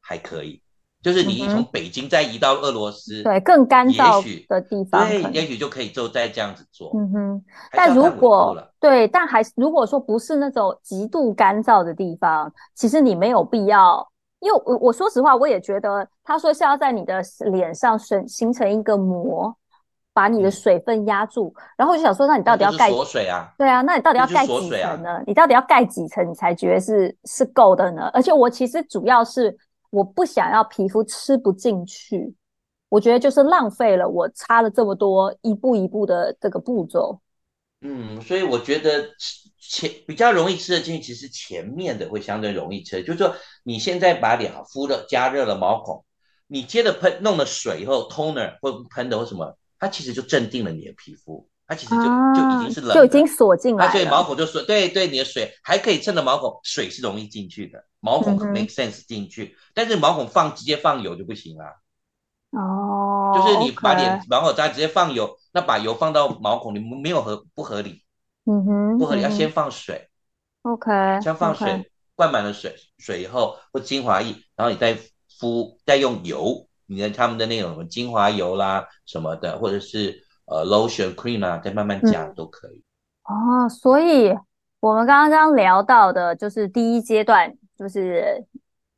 还可以，就是你从北京再移到俄罗斯，对，更干燥的地方对，也许就可以就再这样子做。嗯哼。但如果，对，但还是如果说不是那种极度干燥的地方，其实你没有必要，因为我我说实话，我也觉得他说是要在你的脸上形形成一个膜，把你的嗯水分压住，然后我就想说，那你到底要盖锁水啊，对啊，那你到底要盖几层呢？你到底要盖几层，你才觉得是是够的呢？而且我其实主要是我不想要皮肤吃不进去，我觉得就是浪费了我擦了这么多一步一步的这个步骤。嗯，所以我觉得前比较容易吃的进去，其实前面的会相对容易吃。就是说，你现在把脸敷了，加热了毛孔，你接着喷弄了水以后，toner 或喷的或什么，它其实就镇定了你的皮肤，它其实就就已经是冷，就已经锁进来了。所以毛孔就锁，对对，你的水还可以趁着毛孔，水是容易进去的，毛孔 make sense 进去，但是毛孔放直接放油就不行了。哦，就是你把脸毛孔扎直接放油，那把油放到毛孔，里没有合不合理？嗯哼，不合理，要先放水。OK，先放水，灌满了水，水以后或精华液，然后你再敷，再用油，你的他们的那种什么精华油啦什么的，或者是呃 lotion cream 啊，再慢慢加都可以。哦，所以我们刚刚聊到的就是第一阶段，就是。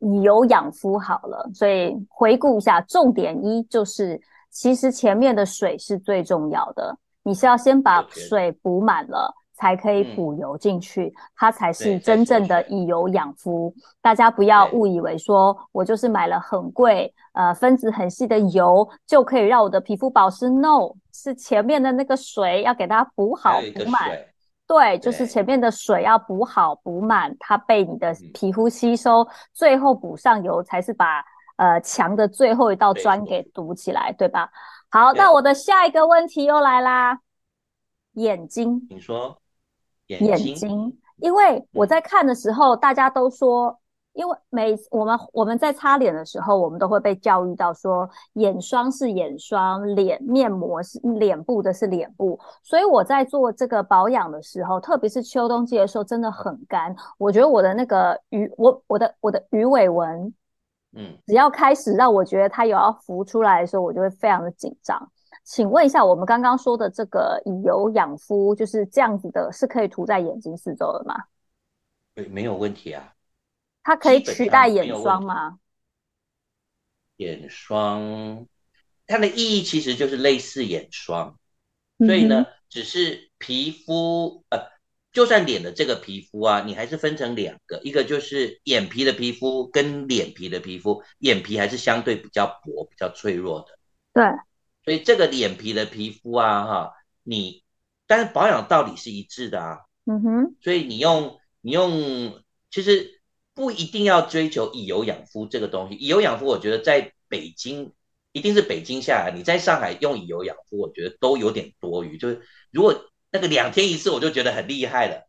以油养肤好了，所以回顾一下，重点一就是，其实前面的水是最重要的，你是要先把水补满了，才可以补油进去，它才是真正的以油养肤。大家不要误以为说我就是买了很贵，呃，分子很细的油就可以让我的皮肤保湿，no，是前面的那个水要给它补好补满。对，就是前面的水要补好补满，它被你的皮肤吸收，最后补上油才是把呃墙的最后一道砖给堵起来，对吧？好，那我的下一个问题又来啦，眼睛，你说。眼睛，因为我在看的时候，大家都说。因为每我们我们在擦脸的时候，我们都会被教育到说，眼霜是眼霜，脸面膜是脸部的是脸部。所以我在做这个保养的时候，特别是秋冬季的时候，真的很干。我觉得我的那个鱼，我我的我的鱼尾纹，嗯，只要开始让我觉得它有要浮出来的时候，我就会非常的紧张。请问一下，我们刚刚说的这个以油养肤，就是这样子的，是可以涂在眼睛四周的吗？对，没有问题啊。它可以取代眼霜吗？眼霜，它的意义其实就是类似眼霜，所以呢，只是皮肤呃，就算脸的这个皮肤啊，你还是分成两个，一个就是眼皮的皮肤跟脸皮的皮肤，眼皮还是相对比较薄、比较脆弱的。对，所以这个脸皮的皮肤啊，哈，你但是保养道理是一致的啊。嗯哼，所以你用你用，其实。不一定要追求以油养肤这个东西，以油养肤，我觉得在北京一定是北京下来，你在上海用以油养肤，我觉得都有点多余。就是如果那个两天一次，我就觉得很厉害了。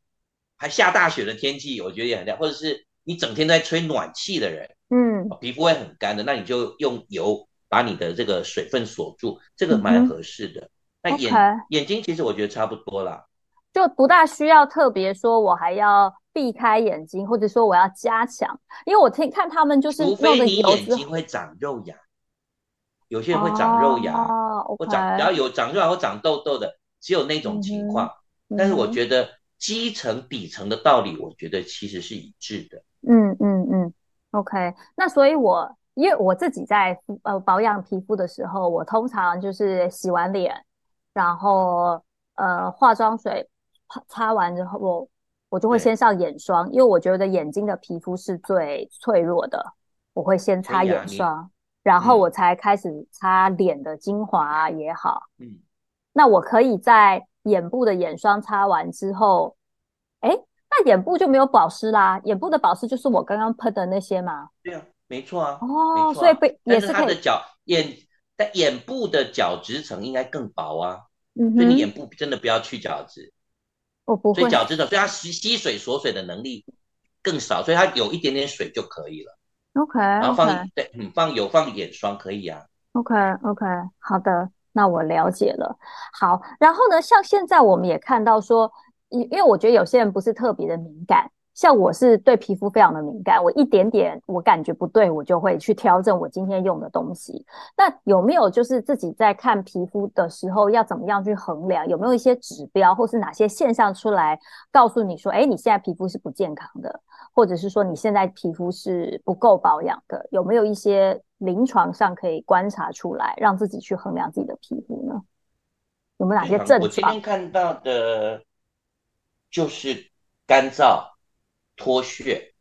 还下大雪的天气，我觉得也很厉害。或者是你整天在吹暖气的人，嗯，皮肤会很干的，那你就用油把你的这个水分锁住，这个蛮合适的。那眼眼睛其实我觉得差不多啦，就不大需要特别说，我还要。避开眼睛，或者说我要加强，因为我听看他们就是除非你眼睛会长肉芽，有些人会长肉芽，或长然后有长肉芽或长痘痘的，只有那种情况。但是我觉得基层底层的道理，我觉得其实是一致的。嗯嗯嗯，OK。那所以，我因为我自己在呃保养皮肤的时候，我通常就是洗完脸，然后呃化妆水擦完之后。我就会先上眼霜，因为我觉得眼睛的皮肤是最脆弱的，我会先擦眼霜，然后我才开始擦脸的精华也好。嗯，那我可以在眼部的眼霜擦完之后，哎，那眼部就没有保湿啦。眼部的保湿就是我刚刚喷的那些嘛？对啊，没错啊。哦，所以被也是它的角眼但眼部的角质层应该更薄啊。嗯所以你眼部真的不要去角质。我不会，所以角质层，所以它吸吸水锁水的能力更少，所以它有一点点水就可以了。OK，然后放对，嗯，放有放眼霜可以啊。OK OK，好的，那我了解了。好，然后呢，像现在我们也看到说，因因为我觉得有些人不是特别的敏感。像我是对皮肤非常的敏感，我一点点我感觉不对，我就会去调整我今天用的东西。那有没有就是自己在看皮肤的时候要怎么样去衡量？有没有一些指标或是哪些现象出来告诉你说，哎，你现在皮肤是不健康的，或者是说你现在皮肤是不够保养的？有没有一些临床上可以观察出来，让自己去衡量自己的皮肤呢？有没有哪些症状？我今天看到的就是干燥。脱屑，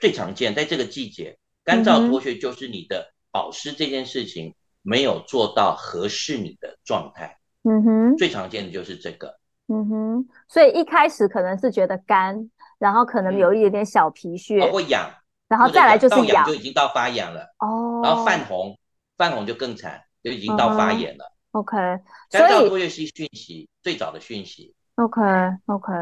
最常见在这个季节，干燥脱屑就是你的保湿这件事情没有做到合适你的状态。嗯哼，最常见的就是这个。嗯哼，所以一开始可能是觉得干，然后可能有一点点小皮屑，会痒，然后再来就是痒，就已经到发痒了。哦，然后泛红，泛红就更惨，就已经到发炎了。OK，干燥脱屑是讯息最早的讯息。OK OK，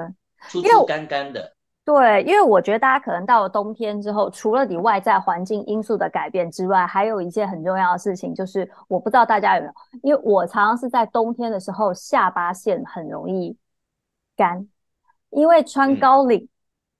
粗粗干干的。对，因为我觉得大家可能到了冬天之后，除了你外在环境因素的改变之外，还有一件很重要的事情，就是我不知道大家有没有，因为我常常是在冬天的时候下巴线很容易干，因为穿高领、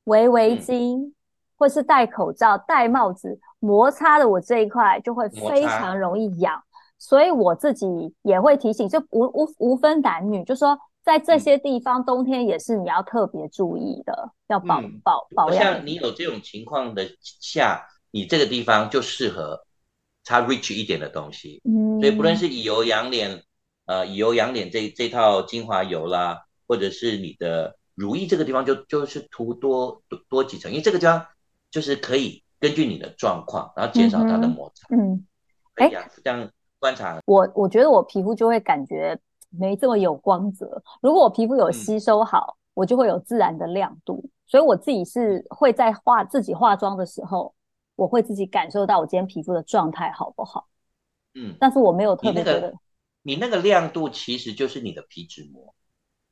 围围巾，或是戴口罩、戴帽子，摩擦的我这一块就会非常容易痒，所以我自己也会提醒，就无无无分男女，就说。在这些地方，冬天也是你要特别注意的，要保保保养。像你有这种情况的下，你这个地方就适合擦 rich 一点的东西。嗯，所以不论是以油养脸，呃，以油养脸这这套精华油啦，或者是你的乳液这个地方，就就是涂多多多几层，因为这个地方就是可以根据你的状况，然后减少它的摩擦。嗯，哎，这样观察，我我觉得我皮肤就会感觉。没这么有光泽。如果我皮肤有吸收好，我就会有自然的亮度。所以我自己是会在化自己化妆的时候，我会自己感受到我今天皮肤的状态好不好。嗯，但是我没有特别觉得，你那个亮度其实就是你的皮脂膜。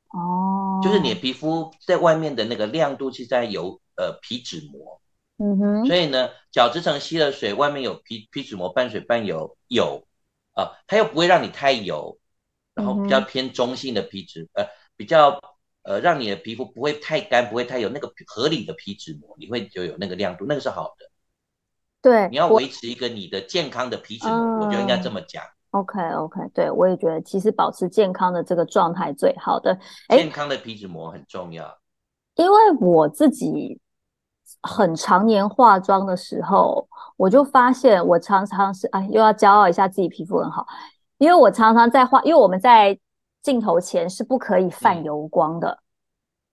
哦，就是你的皮肤在外面的那个亮度是在有呃皮脂膜。嗯哼。所以呢，角质层吸了水，外面有皮皮脂膜半水半油，有啊，它又不会让你太油。然后比较偏中性的皮脂，呃，比较呃，让你的皮肤不会太干，不会太有那个合理的皮脂膜，你会就有那个亮度，那个是好的。对，你要维持一个你的健康的皮脂膜，我觉得应该这么讲。OK OK，对我也觉得，其实保持健康的这个状态最好的。健康的皮脂膜很重要。因为我自己很常年化妆的时候，我就发现我常常是哎，又要骄傲一下自己皮肤很好。因为我常常在画，因为我们在镜头前是不可以泛油光的。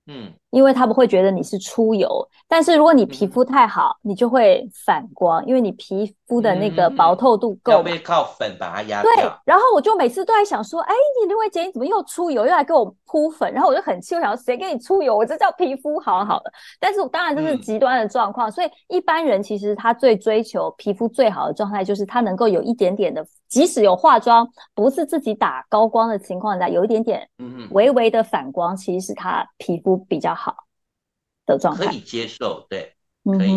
嗯，因为他们会觉得你是出油，但是如果你皮肤太好，你就会反光，因为你皮肤的那个薄透度够。要靠粉把它压掉。对，然后我就每次都在想说，哎，你刘伟姐你怎么又出油，又来给我铺粉？然后我就很气，我想谁给你出油？我这叫皮肤好好的。但是当然这是极端的状况，所以一般人其实他最追求皮肤最好的状态，就是他能够有一点点的，即使有化妆，不是自己打高光的情况下，有一点点，嗯微微的反光，其实是他皮肤。比较好的状态，可以接受，对，可以，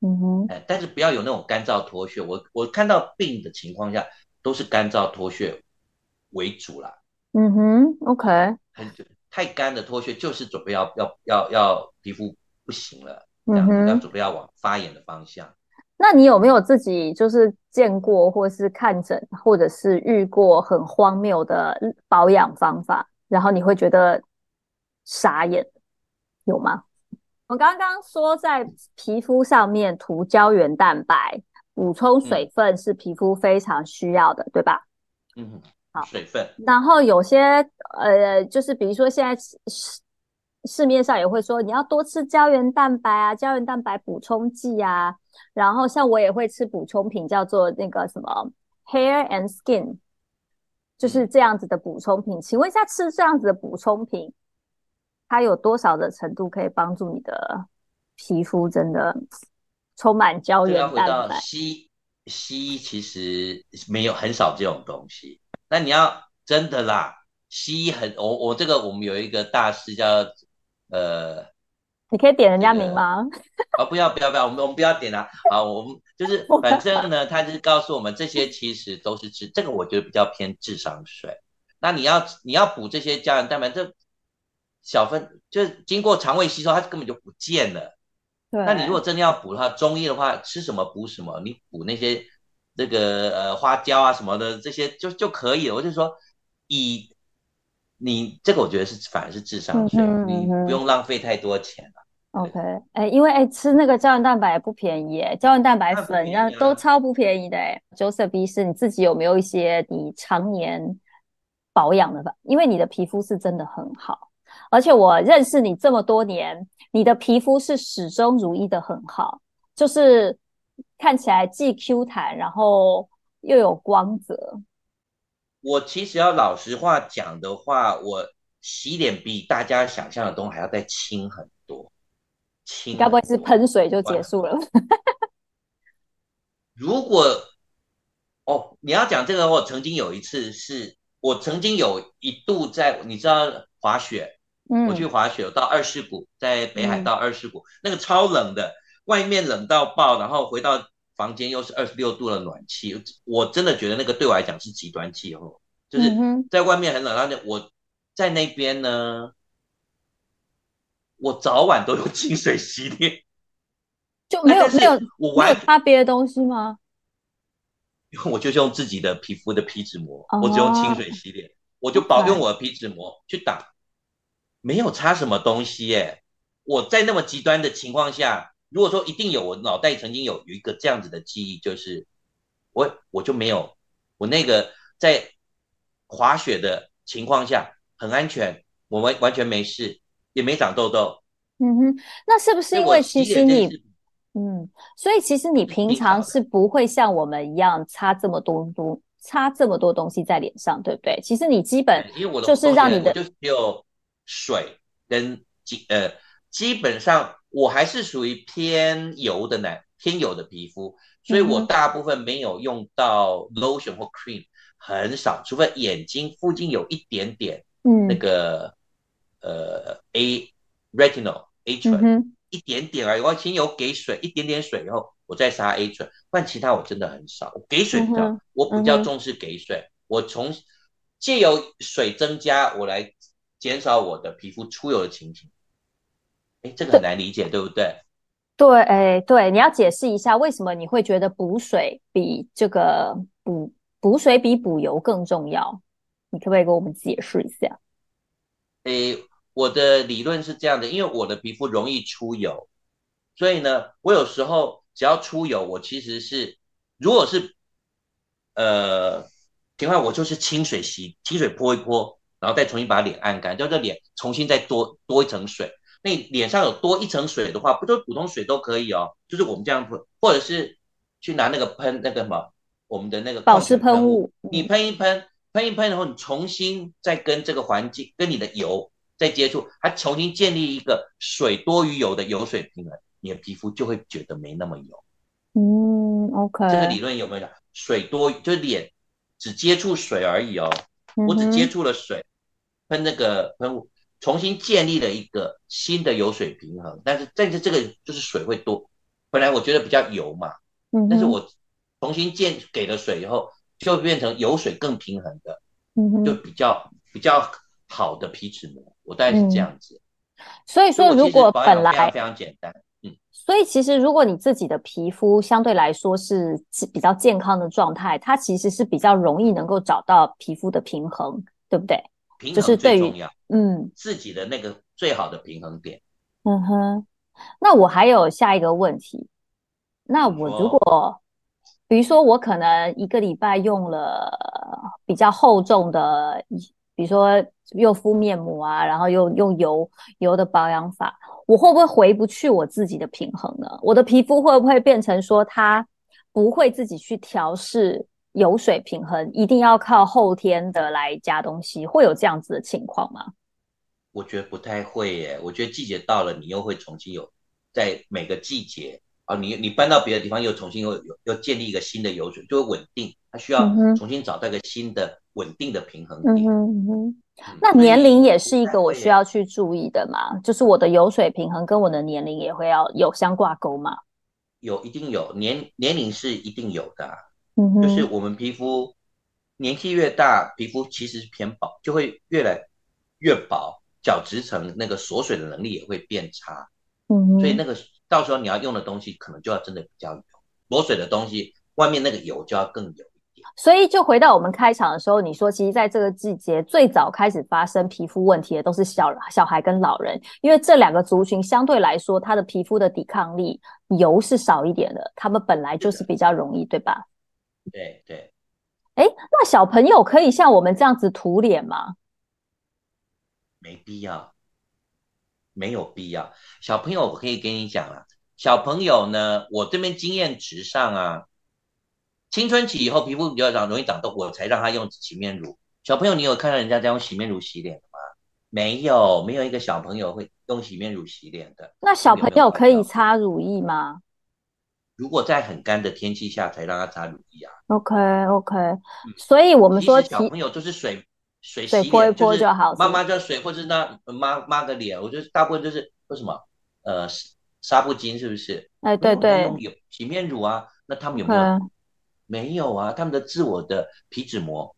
嗯哼，哎，但是不要有那种干燥脱屑。我我看到病的情况下，都是干燥脱屑为主啦。嗯哼，OK，很太干的脱屑就是准备要要要要皮肤不行了，这样要准备要往发炎的方向。那你有没有自己就是见过，或是看诊，或者是遇过很荒谬的保养方法，然后你会觉得傻眼？有吗？我刚刚说在皮肤上面涂胶原蛋白，补充水分是皮肤非常需要的，对吧？嗯，好，水分。然后有些呃，就是比如说现在市市面上也会说你要多吃胶原蛋白啊，胶原蛋白补充剂啊。然后像我也会吃补充品，叫做那个什么 Hair and Skin，就是这样子的补充品。请问一下，吃这样子的补充品？它有多少的程度可以帮助你的皮肤真的充满胶原蛋白？西西医其实没有很少这种东西。那你要真的啦，西医很我我这个我们有一个大师叫呃，你可以点人家名吗？啊，不要不要不要，我们我们不要点他。好，我们就是反正呢，他就是告诉我们这些其实都是智，这个我觉得比较偏智商税。那你要你要补这些胶原蛋白，这小分就是经过肠胃吸收，它根本就不见了。对，那你如果真的要补的话，中医的话，吃什么补什么，你补那些这个呃花椒啊什么的这些就就可以了。我就说，以你这个，我觉得是反而是智商税，你不用浪费太多钱了。OK，哎，因为哎吃那个胶原蛋白不便宜哎，胶原蛋白粉那都超不便宜的哎。Joseph 医师，你自己有没有一些你常年保养的吧？因为你的皮肤是真的很好。而且我认识你这么多年，你的皮肤是始终如一的很好，就是看起来既 Q 弹，然后又有光泽。我其实要老实话讲的话，我洗脸比大家想象的都还要再轻很多。轻，该不会是喷水就结束了？如果哦，你要讲这个，我曾经有一次是，我曾经有一度在，你知道滑雪，嗯，我去滑雪，到二世谷，在北海道二世谷，那个超冷的，外面冷到爆，然后回到房间又是二十六度的暖气，我真的觉得那个对我来讲是极端气候，就是在外面很冷，然后我在那边呢，我早晚都用清水洗脸，就没有没有我没有擦别的东西吗？我就是用自己的皮肤的皮脂膜，我只用清水洗脸，我就保用我的皮脂膜去打，没有擦什么东西耶。我在那么极端的情况下，如果说一定有，我脑袋曾经有有一个这样子的记忆，就是我我就没有，我那个在滑雪的情况下很安全，我完完全没事，也没长痘痘。嗯哼，那是不是因为其实你？嗯，所以其实你平常是不会像我们一样擦这么多多擦这么多东西在脸上，对不对？其实你基本就是让你的就只有水跟基呃，基本上我还是属于偏油的男偏油的皮肤，所以我大部分没有用到 lotion 或 cream，很少，除非眼睛附近有一点点嗯那个呃 A retinol A 醇。一点点而已，我先有给水一点点水以后，我再擦 A 醇，不然其他我真的很少。我给水比较，我比较重视给水。我从借由水增加，我来减少我的皮肤出油的情形。哎，这个很难理解，对不对？对，哎，对，你要解释一下为什么你会觉得补水比这个补补水比补油更重要？你可不可以给我们解释一下？哎。我的理论是这样的，因为我的皮肤容易出油，所以呢，我有时候只要出油，我其实是如果是呃情况，我就是清水洗，清水泼一泼，然后再重新把脸按干，叫这脸重新再多多一层水。那脸上有多一层水的话，不就普通水都可以哦，就是我们这样喷，或者是去拿那个喷那个什么我们的那个保湿喷雾，你喷一喷，喷一喷，然后你重新再跟这个环境跟你的油。再接触，它重新建立一个水多于油的油水平衡，你的皮肤就会觉得没那么油。嗯，OK。这个理论有没有讲？水多就是脸只接触水而已哦，我只接触了水，喷那个喷雾，重新建立了一个新的油水平衡。但是但是这个就是水会多，本来我觉得比较油嘛，嗯，但是我重新建给了水以后，就变成油水更平衡的，嗯就比较比较。好的皮脂膜，我大概是这样子。所以说，如果本来非常简单，嗯，所以其实如果你自己的皮肤相对来说是比较健康的状态，它其实是比较容易能够找到皮肤的平衡，对不对？平衡最重要，嗯，自己的那个最好的平衡点。嗯哼，那我还有下一个问题，那我如果比如说我可能一个礼拜用了比较厚重的。比如说又敷面膜啊，然后又用油油的保养法，我会不会回不去我自己的平衡呢？我的皮肤会不会变成说它不会自己去调试油水平衡，一定要靠后天的来加东西？会有这样子的情况吗？我觉得不太会耶。我觉得季节到了，你又会重新有在每个季节啊，你你搬到别的地方又重新又有又建立一个新的油水，就会稳定。它需要重新找到一个新的。稳定的平衡点。嗯哼，那年龄也是一个我需要去注意的嘛？就是我的油水平衡跟我的年龄也会要有相挂钩嘛？有，一定有年年龄是一定有的。就是我们皮肤年纪越大，皮肤其实是偏薄，就会越来越薄，角质层那个锁水的能力也会变差。嗯，所以那个到时候你要用的东西，可能就要真的比较油，锁水的东西，外面那个油就要更油。所以，就回到我们开场的时候，你说，其实在这个季节最早开始发生皮肤问题的都是小小孩跟老人，因为这两个族群相对来说，他的皮肤的抵抗力油是少一点的，他们本来就是比较容易，对吧？对对。哎，那小朋友可以像我们这样子涂脸吗？没必要，没有必要。小朋友，我可以跟你讲啊，小朋友呢，我这边经验值上啊，青春期以后皮肤比较长，容易长痘，我才让他用洗面乳。小朋友，你有看到人家在用洗面乳洗脸吗？没有，没有一个小朋友会用洗面乳洗脸的。那小朋友可以擦乳液吗？如果在很干的天气下，才让他擦乳液啊。OK OK，所以我们说小朋友就是水水水泼一泼就好，妈妈叫水或者那妈妈的脸，我觉得大部分就是为什么？呃，纱布巾是不是？哎，对对，有洗面乳啊，那他们有没有？没有啊，他们的自我的皮脂膜。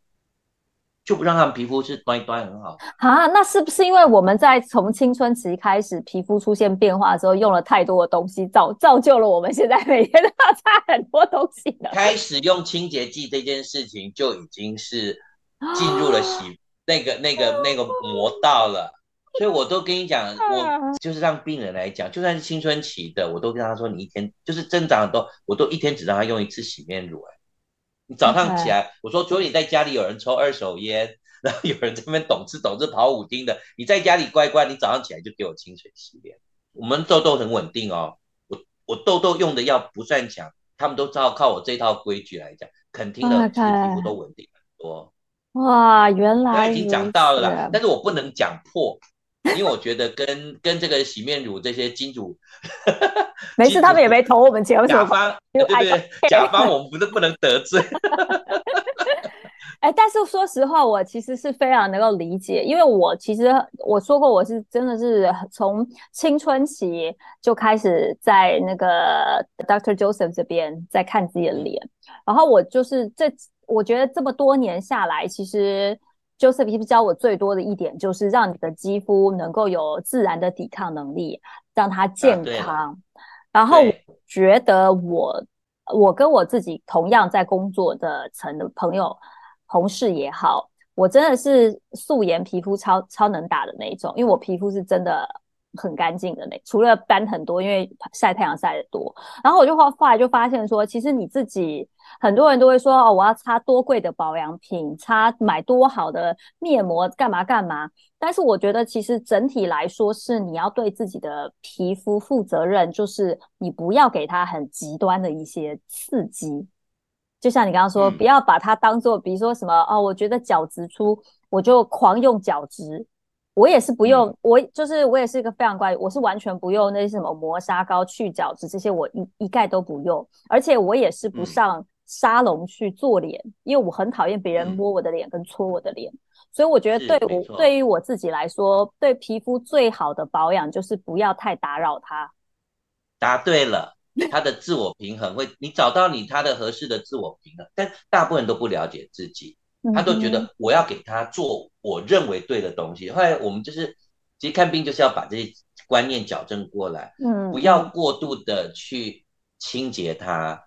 就不让他们皮肤是端一端很好啊？那是不是因为我们在从青春期开始皮肤出现变化的时候，用了太多的东西，造造就了我们现在每天都要擦很多东西呢？开始用清洁剂这件事情就已经是进入了洗那个那个那个魔道了，所以我都跟你讲，我就是让病人来讲，就算是青春期的，我都跟他说，你一天就是增长都，我都一天只让他用一次洗面乳，哎。你早上起来，我说，除非你在家里有人抽二手烟，然后有人在那边懂吃懂吃跑舞厅的，你在家里乖乖，你早上起来就给我清水洗脸。我们痘痘很稳定哦，我我痘痘用的药不算强，他们都知道靠我这套规矩来讲，肯定的皮肤都稳定很多。哇，原来已经讲到了，但是我不能讲破。因为我觉得跟跟这个洗面乳这些金主，没事，他们也没投我们钱。甲方对不对？甲方我们不是不能得罪。哎，但是说实话，我其实是非常能够理解，因为我其实我说过，我是真的是从青春期就开始在那个 Doctor Joseph 这边在看自己的脸，然后我就是这，我觉得这么多年下来，其实。Joseph 皮肤教我最多的一点就是让你的肌肤能够有自然的抵抗能力，让它健康。然后我觉得我我跟我自己同样在工作的层的朋友同事也好，我真的是素颜皮肤超超能打的那一种，因为我皮肤是真的。很干净的那，除了斑很多，因为晒太阳晒的多。然后我就后后来就发现说，其实你自己很多人都会说哦，我要擦多贵的保养品，擦买多好的面膜，干嘛干嘛。但是我觉得其实整体来说是你要对自己的皮肤负责任，就是你不要给它很极端的一些刺激。就像你刚刚说，不要把它当做，比如说什么哦，我觉得角质粗，我就狂用角质。我也是不用，我就是我也是一个非常乖，我是完全不用那些什么磨砂膏、去角质这些，我一一概都不用。而且我也是不上沙龙去做脸，因为我很讨厌别人摸我的脸跟搓我的脸。所以我觉得对我对于我自己来说，对皮肤最好的保养就是不要太打扰它。答对了，他的自我平衡会，你找到你他的合适的自我平衡，但大部分人都不了解自己。他都觉得我要给他做我认为对的东西。后来我们就是，其实看病就是要把这些观念矫正过来，嗯，不要过度的去清洁它，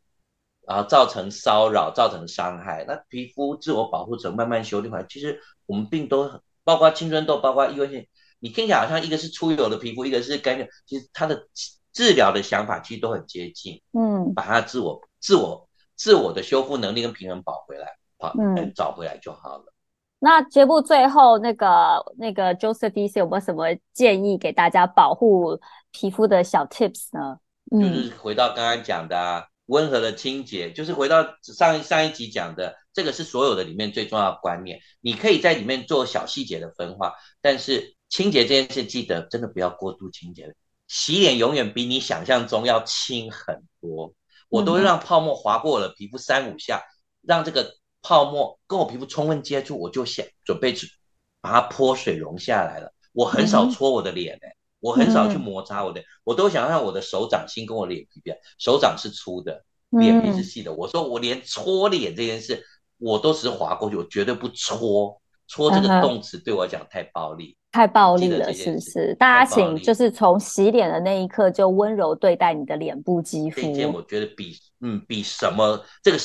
然后造成骚扰、造成伤害。那皮肤自我保护层慢慢修炼回来，其实我们病都包括青春痘，包括异位性，你听起来好像一个是出油的皮肤，一个是干净，其实它的治疗的想法其实都很接近，嗯，把它自我、自我、自我的修复能力跟平衡保回来。好，嗯，找回来就好了。那节目最后那个那个 Joseph D C 有没有什么建议给大家保护皮肤的小 Tips 呢？就是回到刚刚讲的温和的清洁，就是回到上上一集讲的，这个是所有的里面最重要的观念。你可以在里面做小细节的分化，但是清洁这件事记得真的不要过度清洁。洗脸永远比你想象中要轻很多，我都会让泡沫划过了皮肤三五下，让这个。泡沫跟我皮肤充分接触，我就想准备去把它泼水溶下来了。我很少搓我的脸哎，我很少去摩擦我的，我都想让我的手掌心跟我脸皮比，手掌是粗的，脸皮是细的。我说我连搓脸这件事，我都是划过去，我绝对不搓。搓这个动词对我讲太暴力，太暴力了，是不是？大家请就是从洗脸的那一刻就温柔对待你的脸部肌肤。这件我觉得比嗯比什么这个。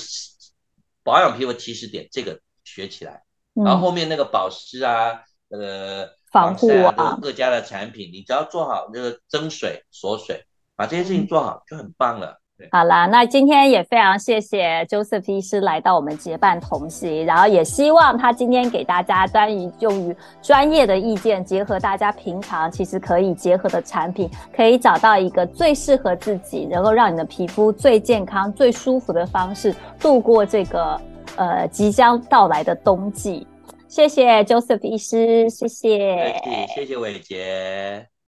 保养皮肤起始点，这个学起来，然后后面那个保湿啊，呃，防护啊，各各家的产品，你只要做好那个增水锁水，把这些事情做好就很棒了。好啦，那今天也非常谢谢 Joseph 医师来到我们结伴同行，然后也希望他今天给大家关于用于专业的意见，结合大家平常其实可以结合的产品，可以找到一个最适合自己，能够让你的皮肤最健康、最舒服的方式度过这个呃即将到来的冬季。谢谢 Joseph 医师，谢谢，谢谢伟杰。